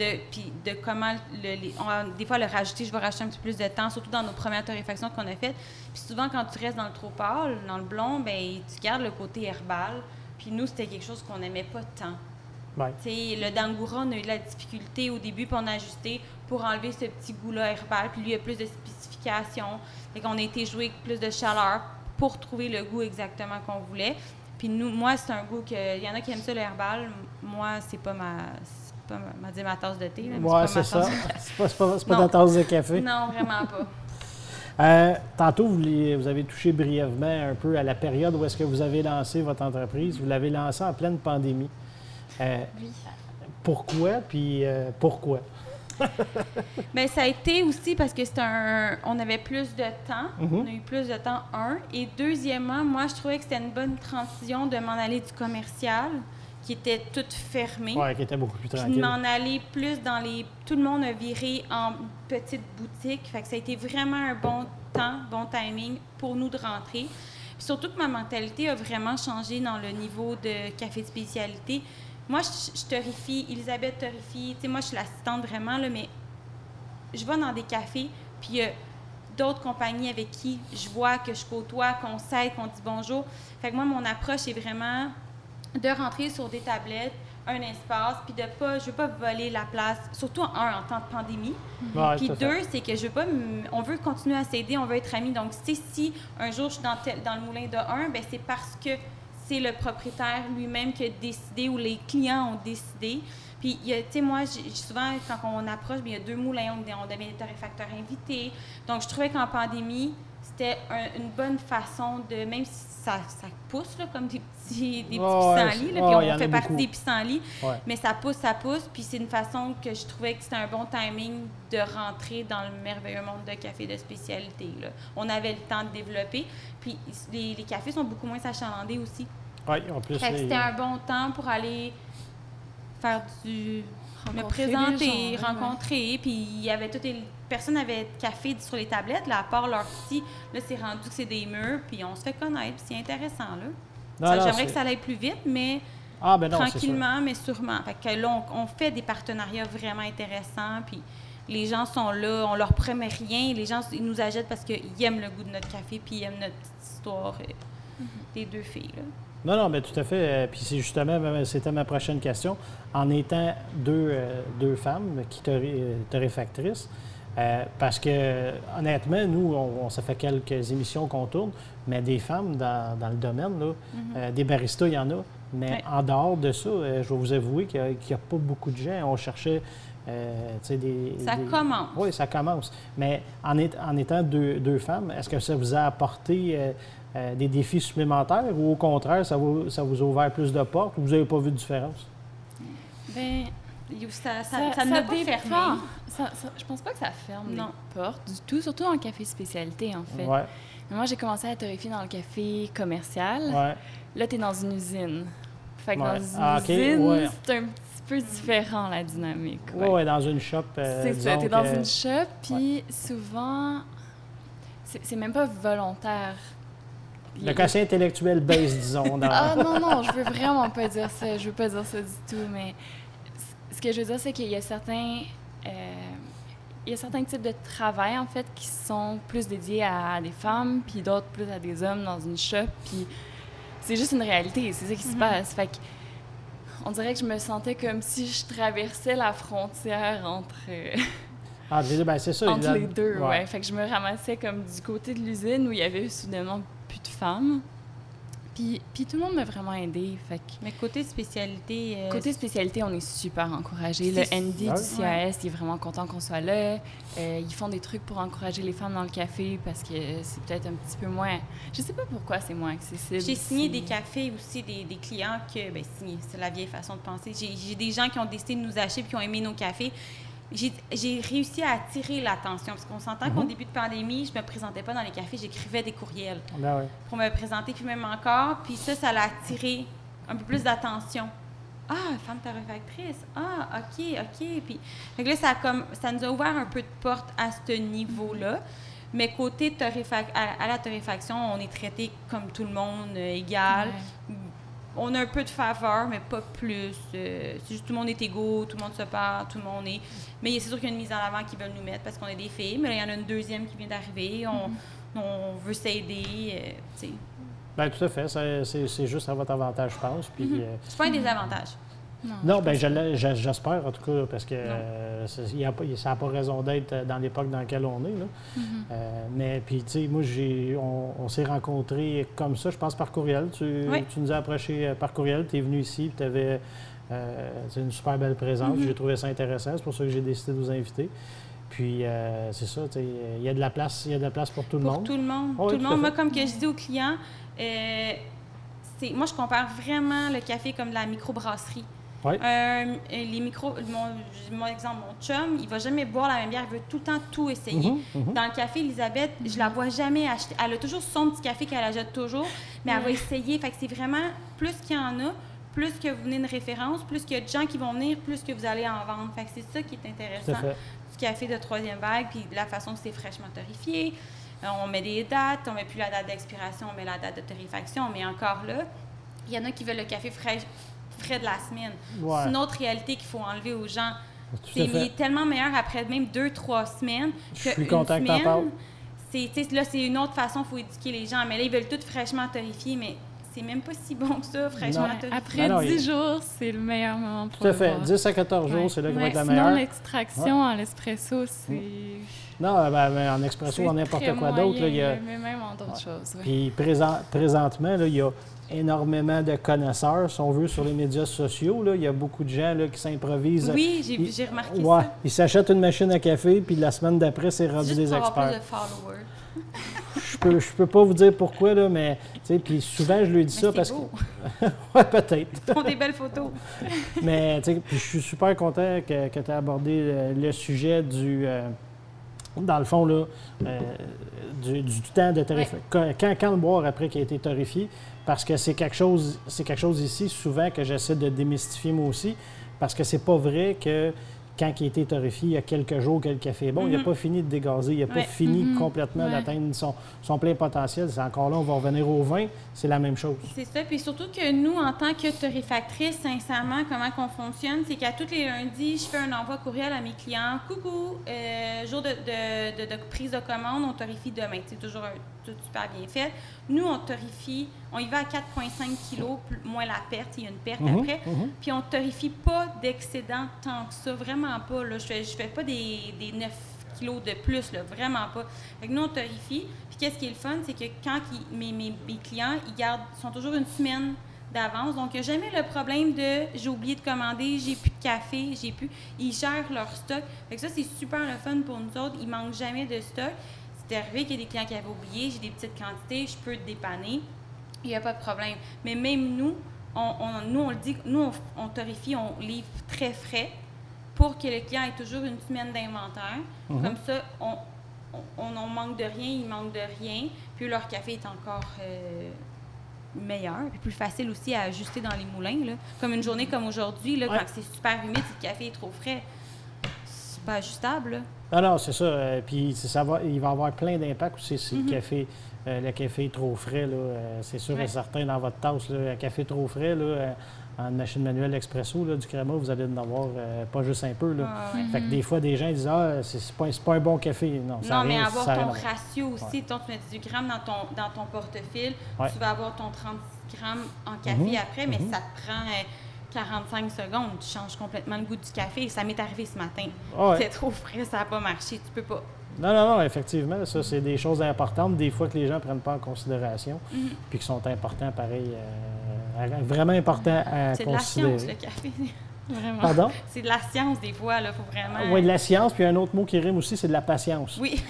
De, puis de comment, le, les- on des fois, le rajouter, je vais rajouter un petit peu plus de temps, surtout dans nos premières torréfactions qu'on a faites. Puis souvent, quand tu restes dans le trop pâle, dans le blond, ben tu gardes le côté herbal. Puis nous, c'était quelque chose qu'on n'aimait pas tant. Ouais. Le Dangoura, on a eu de la difficulté au début, puis on a ajusté pour enlever ce petit goût-là herbal. Puis lui, il y a plus de spécifications. Fait qu'on a été jouer avec plus de chaleur pour trouver le goût exactement qu'on voulait. Puis nous, moi, c'est un goût que... Il y en a qui aiment ça, le herbal. Moi, c'est pas ma... C'est pas ma, dire ma tasse de thé. mais pas c'est ça. C'est pas, c'est pas, c'est pas ta tasse de café. Non, vraiment pas. Euh, tantôt, vous, vous avez touché brièvement un peu à la période où est-ce que vous avez lancé votre entreprise. Vous l'avez lancé en pleine pandémie. Euh, Oui. pourquoi, puis euh, pourquoi? [laughs] Bien, ça a été aussi parce que c'était un. On avait plus de temps. Mhm. On a eu plus de temps, un. Et deuxièmement, moi, je trouvais que c'était une bonne transition de m'en aller du commercial, qui était tout fermé. Ouais, qui était beaucoup plus Puis de tranquille. m'en aller plus dans les. Tout le monde a viré en petite boutique. Fait que ça a été vraiment un bon temps, bon timing pour nous de rentrer. Puis surtout que ma mentalité a vraiment changé dans le niveau de café de spécialité. Moi, je, je torrifie, Elisabeth torrifie. Tu sais, moi, je suis l'assistante vraiment, là, mais je vais dans des cafés, puis il y a d'autres compagnies avec qui je vois, que je côtoie, qu'on s'aide, qu'on dit bonjour. Fait que moi, mon approche est vraiment de rentrer sur des tablettes, un espace, puis de pas, je veux pas voler la place, surtout un en temps de pandémie. Ouais, Puis deux, c'est que je veux pas, on veut continuer à s'aider, on veut être amis. Donc, si un jour je suis dans, tel- dans le moulin de un, ben c'est parce que c'est le propriétaire lui-même qui a décidé ou les clients ont décidé. Puis, tu sais, moi, souvent, quand on approche, bien, il y a deux moulins, on, on devient des torréfacteurs invités. Donc, je trouvais qu'en pandémie, c'était un- une bonne façon de, même si ça, ça pousse, là, comme des petits, des petits pissenlits, là, puis on fait partie beaucoup. des pissenlits, Ouais. mais ça pousse, ça pousse, puis c'est une façon que je trouvais que c'était un bon timing de rentrer dans le merveilleux monde de café de spécialité. Là. On avait le temps de développer, puis les, les cafés sont beaucoup moins achalandés aussi. Ouais, en plus, Fait que les- c'était un bon temps pour aller faire du... me Rencontrer présenter, gens, ouais, rencontrer, puis il y avait toutes les... Personne n'avait de café sur les tablettes, là, à part leur petit. Là, c'est rendu que c'est des murs, puis on se fait connaître, puis c'est intéressant, là. Non, Ça, non, J'aimerais que ça aille plus vite, mais Ah, ben non, c'est sûr. tranquillement, mais sûrement. Fait que là, on, on fait des partenariats vraiment intéressants, puis les gens sont là, on leur promet rien, les gens ils nous achètent parce qu'ils aiment le goût de notre café, puis ils aiment notre petite histoire euh, Mm-hmm. des deux filles. Là. Non, non, mais tout à fait. Euh, Puis c'est justement, euh, c'était ma prochaine question. En étant deux, euh, deux femmes qui torré- euh, torréfactrices, euh, parce que honnêtement, nous, on, on- ça fait quelques émissions qu'on tourne, mais des femmes dans, dans le domaine, là, euh, des baristas, il y en a. Mais en dehors de ça, euh, je vais vous avouer qu'il n'y a, pas beaucoup de gens. On cherchait, des... Ça des- commence. Oui, ça commence. Mais en, est- en étant deux, deux femmes, est-ce que ça vous a apporté des défis supplémentaires ou au contraire, ça vous, ça vous a ouvert plus de portes ou vous n'avez pas vu de différence? Ben, Ça, ça, ça, n'a pas fermé. Ça, ça- je pense pas que ça ferme Non. les portes du tout, surtout en café spécialité, en fait. Ouais, Mais Moi, j'ai commencé à torréfier dans le café commercial. ouais. Là, tu es dans une usine. Fait que Ouais. dans une Ah, usine, ouais. c'est un petit peu différent, la dynamique. Ouais, ouais, dans une shop. euh, c'est ça, disons t'es dans une shop, puis souvent, c'est même pas volontaire. Le quotient intellectuel baisse, disons. [laughs] Dans... Ah non, non, je veux vraiment pas dire ça. Je veux pas dire ça du tout, mais ce que je veux dire, c'est qu'il y a certains... euh, il y a certains types de travail, en fait, qui sont plus dédiés à des femmes, puis d'autres plus à des hommes dans une shop, puis c'est juste une réalité, c'est ça qui se passe. Fait que, on dirait que je me sentais comme si je traversais la frontière entre, euh, Ah, ben, c'est ça. entre les deux, ouais. Fait que je me ramassais comme du côté de l'usine où il y avait soudainement plus de femmes. Puis, puis tout le monde m'a vraiment aidé. Fait que Mais côté spécialité, euh, côté spécialité, on est super encouragé. Le ND Ouais. du CAS, il est vraiment content qu'on soit là. Euh, ils font des trucs pour encourager les femmes dans le café parce que c'est peut-être un petit peu moins. Je sais pas pourquoi c'est moins accessible. J'ai signé des cafés aussi, des, des clients que, ben signé, c'est la vieille façon de penser. J'ai j'ai des gens qui ont décidé de nous acheter puis qui ont aimé nos cafés. J'ai réussi à attirer l'attention parce qu'on s'entend qu'au début de pandémie, je me présentais pas dans les cafés, j'écrivais des courriels Ben ouais. pour me présenter, puis même encore. Puis ça, ça l'a attiré un peu plus d'attention. Ah, femme torréfactrice. Ah, OK, OK. Puis que là, ça, a comme, ça nous a ouvert un peu de porte à ce niveau-là. Mais côté à, à la torréfaction, on est traité comme tout le monde, euh, égal. Ouais. On a un peu de faveur, mais pas plus. Euh, c'est juste tout le monde est égaux, tout le monde se parle, tout le monde est. Mais c'est sûr qu'il y a une mise en avant qu'ils veulent nous mettre parce qu'on est des filles. Mais là, il y en a une deuxième qui vient d'arriver. On, Mm-hmm. on veut s'aider. euh, tu sais. Ben, tout à fait. C'est c'est juste à votre avantage, je pense. Puis, Mm-hmm. euh, c'est pas un désavantage. Non, Non, ben j'espère en tout cas, parce que euh, y a ça n'a pas raison d'être euh, dans l'époque dans laquelle on est. Là. Mm-hmm. Euh, mais puis, tu sais, moi, j'ai, on, on s'est rencontrés comme ça, je pense, par courriel. Tu, Oui. tu nous as approché euh, par courriel, tu es venu ici, tu avais une super belle présence. Mm-hmm. J'ai trouvé ça intéressant, c'est pour ça que j'ai décidé de vous inviter. Puis, euh, c'est ça, tu sais, il y a de la place, il y a de la place pour tout le Pour monde. tout le monde. Oui, tout le tout monde. Moi, comme que je dis aux clients, euh, moi, je compare vraiment le café comme de la microbrasserie. Ouais. Euh, les micros, mon, mon exemple, mon chum, il va jamais boire la même bière, il veut tout le temps tout essayer. Mhm, mhm. Dans le café, Elisabeth, je la vois jamais acheter. Elle a toujours son petit café qu'elle achète toujours, mais elle va essayer. Fait que c'est vraiment plus qu'il y en a, plus que vous venez une référence, plus qu'il y a de gens qui vont venir, plus que vous allez en vendre. Fait que c'est ça qui est intéressant du café de troisième vague, puis la façon que c'est fraîchement torréfié. Euh, On met des dates, on met plus la date d'expiration, on met la date de torréfaction, mais encore là, il y en a qui veulent le café frais, frais de la semaine. Ouais. C'est une autre réalité qu'il faut enlever aux gens. C'est il est tellement meilleur après même deux, trois semaines Je que suis une content que t'en semaine. parles. C'est, tu sais, là, c'est une autre façon, il faut éduquer les gens. Mais là, ils veulent tout fraîchement torréfié, mais c'est même pas si bon que ça, fraîchement torréfié. Après non, 10 il- jours, c'est le meilleur moment pour Tout à fait. boire. 10 à 14 jours, Ouais. c'est là qui va être la sinon, meilleure. l'extraction en espresso, c'est. Non, ben, ben, en expresso, c'est en n'importe quoi d'autre, là, il y a. Mais même en d'autres choses. Puis présent- présentement, là, il y a énormément de connaisseurs, si on veut, sur les médias sociaux. Là. Il y a beaucoup de gens là, qui s'improvisent. Oui, j'ai, remarqué Ouais, ça. ils s'achètent une machine à café, puis la semaine d'après, c'est rendu des pour avoir plus experts. de followers. Je peux, je peux pas vous dire pourquoi, là, mais puis souvent, je lui dis Mais ça parce beau. que. [laughs] ouais, peut-être. Ils font des belles photos. [laughs] Mais je suis super content que, tu aies abordé le, le sujet du. euh, dans le fond, là, euh, du, du temps de torréfier. Quand, quand le boire après qu'il a été torréfié, parce que c'est quelque chose, c'est quelque chose ici, souvent, que j'essaie de démystifier moi aussi, parce que c'est pas vrai que quand il a été torréfié, il y a quelques jours que le café est bon, il n'a Mhm. pas fini de dégazer, il n'a pas fini Mhm. complètement Ouais. d'atteindre son, son plein potentiel. C'est encore là, on va revenir au vin, c'est la même chose. C'est ça. Puis surtout que nous, en tant que torréfactrice, sincèrement, comment qu'on fonctionne, c'est qu'à tous les lundis, je fais un envoi courriel à mes clients. Coucou, euh, jour de, de- de- de prise de commande, on torréfie demain. C'est toujours un- tout super bien fait. Nous, on torréfie, on y va à 4,5 kilos, plus- moins la perte. Il y a une perte Mhm, après. Puis on torréfie pas d'excédent tant que ça, vraiment pas. Là. Je fais, fais pas des, des 9 kilos de plus, là, vraiment pas. Fait nous, on torréfie. Puis qu'est-ce qui est le fun, c'est que quand mes, clients, ils gardent, sont toujours une semaine d'avance. Donc, il n'y a jamais le problème de j'ai oublié de commander, j'ai plus de café, j'ai plus. Ils gèrent leur stock. Fait ça, c'est super le fun pour nous autres. Ils manquent jamais de stock. C'est arrivé qu'il y a des clients qui avaient oublié, j'ai des petites quantités, je peux te dépanner. Il n'y a pas de problème. Mais même nous, on, on- nous, on le dit, nous, on, on on livre très frais pour que le client ait toujours une semaine d'inventaire. Mhm. Comme ça, on, on, on manque de rien, il manque de rien. Puis leur café est encore euh, meilleur, puis plus facile aussi à ajuster dans les moulins. Là. Comme une journée comme aujourd'hui, là, Ouais. quand c'est super humide, si le café est trop frais, c'est pas ajustable. Là. Ah non, c'est ça. Euh, puis ça va, il va y avoir plein d'impacts aussi si Mhm. le, café, euh, le café est trop frais. là, c'est sûr et certain dans votre tasse. Là, un café trop frais, là, en machine manuelle expresso, là, du créma, vous allez en avoir euh, pas juste un peu. Là. Ah ouais. Fait que des fois, des gens disent Ah, c'est pas, c'est pas un bon café. Non, ça mais rien- avoir ça ton ratio aussi. Donc, tu mets 18 grammes dans ton, dans ton portefeuille. Ouais. Tu vas avoir ton 30 grammes en café Mhm, après, mais mhm. ça te prend euh, 45 secondes. Tu changes complètement le goût du café. Ça m'est arrivé ce matin. Ah ouais. C'est trop frais, ça n'a pas marché. Tu peux pas. Non, non, non, effectivement, ça, c'est des choses importantes, des fois que les gens ne prennent pas en considération, Mhm. puis qui sont importants, pareil, euh, vraiment importants à C'est de la science, le café. [laughs] Vraiment. Pardon? C'est de la science, des fois. Il faut vraiment. Oui, de la science, puis un autre mot qui rime aussi, c'est de la patience. Oui.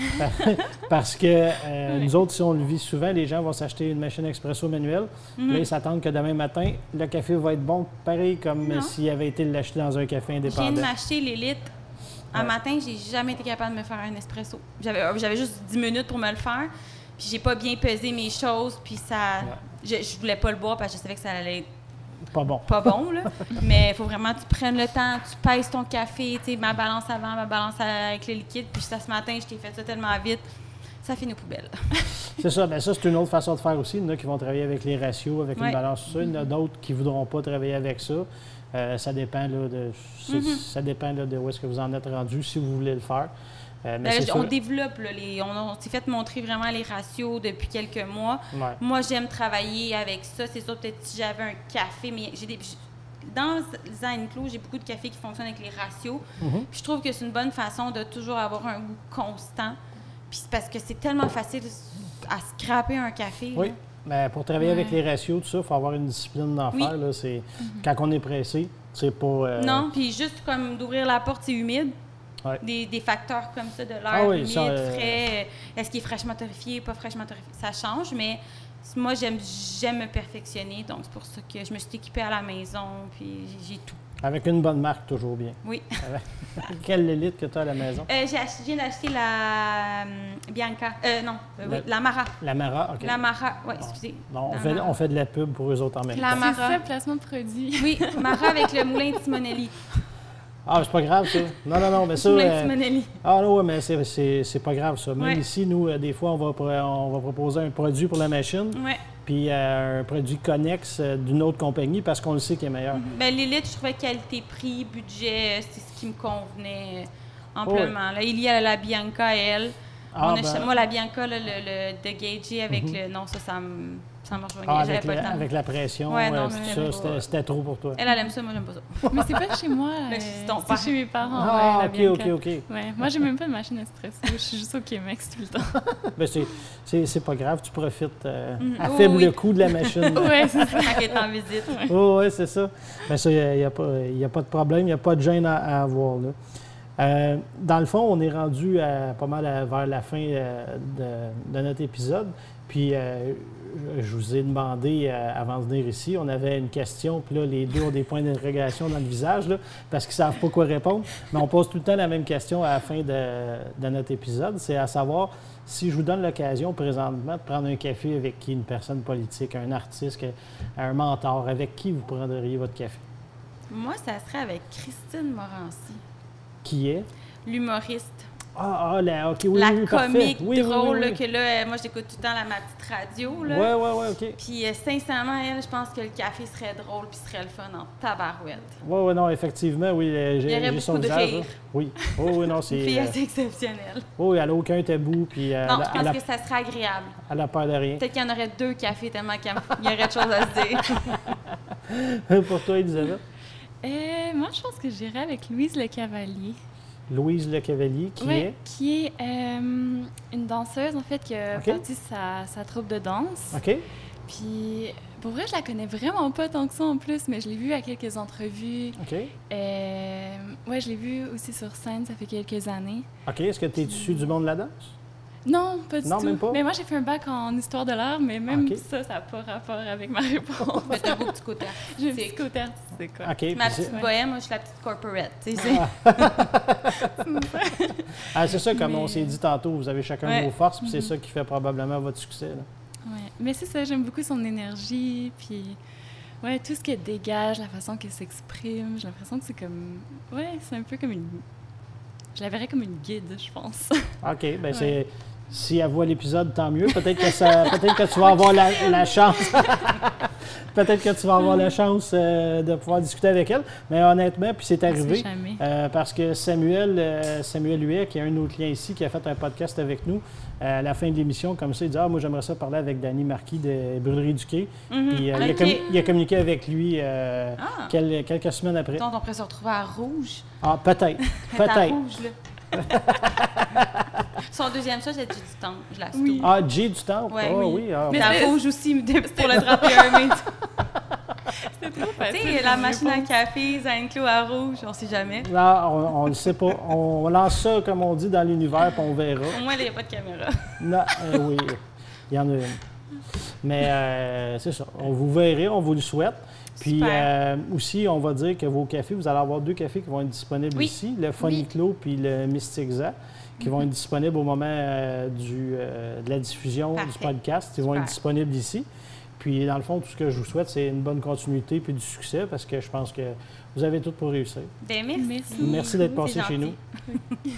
[laughs] Parce que euh, nous autres, si on le vit souvent, les gens vont s'acheter une machine expresso manuelle. Là, Mhm. ils s'attendent que demain matin, le café va être bon, pareil comme euh, s'il avait été l'acheter dans un café Je viens de indépendant. m'acheter l'élite. Un Ouais. matin, j'ai jamais été capable de me faire un espresso. J'avais euh, juste 10 minutes pour me le faire. Puis j'ai pas bien pesé mes choses. Puis ça. Je, je voulais pas le boire parce que je savais que ça allait être Pas bon. pas bon, là. [laughs] Mais il faut vraiment que tu prennes le temps, tu pèses ton café, tu sais, ma balance avant, ma balance avec le liquide. Puis ça, ce matin, je t'ai fait ça tellement vite, ça finit aux poubelles. C'est ça, mais ça, c'est une autre façon de faire aussi. Il y en a qui vont travailler avec les ratios, avec Ouais. une balance, tout ça. Il y en a d'autres qui ne voudront pas travailler avec ça. Euh, ça dépend, là, de, Mhm. ça dépend là, de où est-ce que vous en êtes rendu, si vous voulez le faire. Euh, mais Ben, on sûr- développe, là, les, on, on s'est fait montrer vraiment les ratios depuis quelques mois. Ouais. Moi, j'aime travailler avec ça. C'est sûr, peut-être si j'avais un café, mais j'ai des. Dans Zen Clos, j'ai beaucoup de cafés qui fonctionnent avec les ratios. Mhm. Puis je trouve que c'est une bonne façon de toujours avoir un goût constant. Puis c'est parce que c'est tellement facile à scraper un café. Oui, là. Mais pour travailler avec les ratios, tout ça, il faut avoir une discipline d'en Oui. faire. Là, c'est, Quand on est pressé, c'est pas... euh, Non, puis juste comme d'ouvrir la porte, c'est humide. Ouais. Des, des facteurs comme ça, de l'air Ah oui, humide, ça, euh, frais, euh, est-ce qu'il est fraîchement torréfié, pas fraîchement torréfié, ça change, mais moi, j'aime j'aime me perfectionner, donc c'est pour ça que je me suis équipée à la maison, puis j'ai tout. Avec une bonne marque, toujours bien. Oui. [laughs] Quelle élite que tu as à la maison? Euh, j'ai ach- je viens d'acheter la euh, Bianca. Euh, non, euh, oui, La- la Mara. La Mara, OK. La Mara, oui, excusez. Non, on, La fait, Mara. on fait de la pub pour eux autres en même La temps. C'est Mara. ça, placement de produit. Oui, Mara avec le moulin de Simonelli. [laughs] Ah, c'est pas grave, ça. Non, non, non, mais ça... [laughs] euh. Ah non, ouais, mais c'est- pas grave, ça. Même Ouais. ici, nous, euh, des fois, on va, on va proposer un produit pour la machine, Ouais. puis euh, un produit connexe euh, d'une autre compagnie parce qu'on le sait qu'il est meilleur. Ben, l'élite, je trouvais qualité-prix, budget, c'est ce qui me convenait Oh, ouais. amplement. Là, il y a la Bianca, elle. Ah, On ben- moi, la Bianca, là, le, le de Gagey avec le. Non, ça, ça me, ça me rejoignait. Ah, avec, pas la, le temps. avec la pression, Ouais, non, euh, mais ça, c'était- trop pour toi. Elle, elle aime ça, moi, j'aime pas ça. [laughs] Mais c'est pas chez moi. [laughs] Mais euh, c'est chez mes parents. Ah, ouais, ok, ok, ok. Ouais, moi, j'ai même pas de machine espresso. Je suis juste au Québec tout le temps. [laughs] Ben, c'est- c'est c'est pas grave, tu profites euh, Mhm. à Oh, faible oui. coût de la machine. ouais, c'est ça. Quand elle est en visite. Oh, oui, c'est ça. Ben, ça, il n'y a, pas- y a pas de problème, il n'y a pas de gêne à, à avoir. Là. Euh, dans le fond, on est rendu à- pas mal à- vers la fin euh, de, notre épisode. Puis, euh, je- vous ai demandé euh, avant de venir ici, on avait une question, puis là, les deux ont des points d'interrogation dans le visage, parce qu'ils ne savent pas quoi répondre. Mais on pose tout le temps la même question à la fin de, de notre épisode, c'est à savoir si je vous donne l'occasion présentement de prendre un café avec qui, une personne politique, un artiste, un mentor, avec qui vous prendriez votre café? Moi, ça serait avec Christine Morancy, Qui est? l'humoriste. Ah, ah, la, OK, oui, la oui, comique Oui, drôle, que là, euh, moi, j'écoute tout le temps la, ma petite radio. Là. Ouais, ouais, ouais, OK. Puis, euh, sincèrement, elle, je pense que le café serait drôle puis serait le fun en tabarouette. Oui, oui, non, effectivement, oui, euh, Il y j'ai aurait j'ai beaucoup de visage. rire. là. Oui, [laughs] oui, oui, non, c'est... fille euh, assez exceptionnelle. oui, elle n'a aucun tabou, puis euh, non, je pense que ça serait agréable. elle a peur de rien. Peut-être qu'il y en aurait deux cafés tellement qu'il y aurait de choses à se dire. [laughs] Pour toi, Elisabeth? Euh, moi, je pense que j'irais avec Louise Le Cavalier. Louise Le Cavalier, qui Ouais, est... qui est euh, une danseuse, en fait, qui a Ok. parti sa, sa troupe de danse. OK? Puis, pour vrai, je la connais vraiment pas tant que ça en plus, mais je l'ai vue à quelques entrevues. OK. Euh, ouais, je l'ai vue aussi sur scène, ça fait quelques années. OK, est-ce que tu es issu du monde de la danse? Non, pas du Non, tout. même pas? Mais moi, j'ai fait un bac en histoire de l'art, mais même ça, ça n'a pas rapport avec ma réponse. Mais t'as un beau petit côté [laughs] J'ai un artistique. petit côté artistique, quoi. OK. puis Ma c'est- petite bohème, moi, je suis la petite corporate. tu sais, c'est- [laughs] [laughs] Ah, c'est ça, comme on s'est dit tantôt, vous avez chacun Ouais. vos forces, puis c'est Mhm. ça qui fait probablement votre succès. là. Ouais. Mais c'est ça, j'aime beaucoup son énergie, puis ouais, tout ce qu'elle dégage, la façon qu'elle s'exprime, j'ai l'impression que c'est comme... Ouais, c'est un peu comme une... Je la verrais comme une guide, je pense. OK, ben c'est... Si elle voit l'épisode, tant mieux. Peut-être que, ça, [laughs] peut-être que tu vas avoir la, la chance. [laughs] peut-être que tu vas avoir la chance euh, de pouvoir discuter avec elle. Mais honnêtement, puis c'est arrivé. euh, parce que Samuel, euh, Samuel Huet, qui est un de nos clients ici, qui a fait un podcast avec nous, euh, à la fin de l'émission, comme ça, il dit Ah, moi, j'aimerais ça parler avec Danny Marquis de Brûlerie du Quai. Mhm. Puis euh, il, a il communiqué avec lui Ah. quel- quelques semaines après. Donc, on pourrait se retrouver à rouge. Ah, peut-être. [laughs] Peut-être. Son deuxième choix, c'est du temps. Je la Oui. Ah, J du temps. Ouais, oui. oui. ah, Mais c'est- rouge aussi [laughs] pour le 31 mai. [laughs] C'est trop Tu facile. sais, la machine à café, Zanclo à rouge, on sait jamais. Là, on ne le sait pas. On lance ça, comme on dit, dans l'univers, puis on verra. Au moins, il n'y a pas de caméra. Non, euh, oui, il y en a une. Mais euh, c'est ça. On vous verrez, on vous le souhaite. Puis euh, aussi, on va dire que vos cafés, vous allez avoir deux cafés qui vont être disponibles Oui. ici, le Foniclo puis le Mystic Za, qui vont être disponibles au moment euh, du, euh, de la diffusion du podcast. Ils vont Super. être disponibles ici. Puis dans le fond, tout ce que je vous souhaite, c'est une bonne continuité puis du succès parce que je pense que vous avez tout pour réussir. Ben, merci. Merci. Merci d'être passé chez nous. [laughs]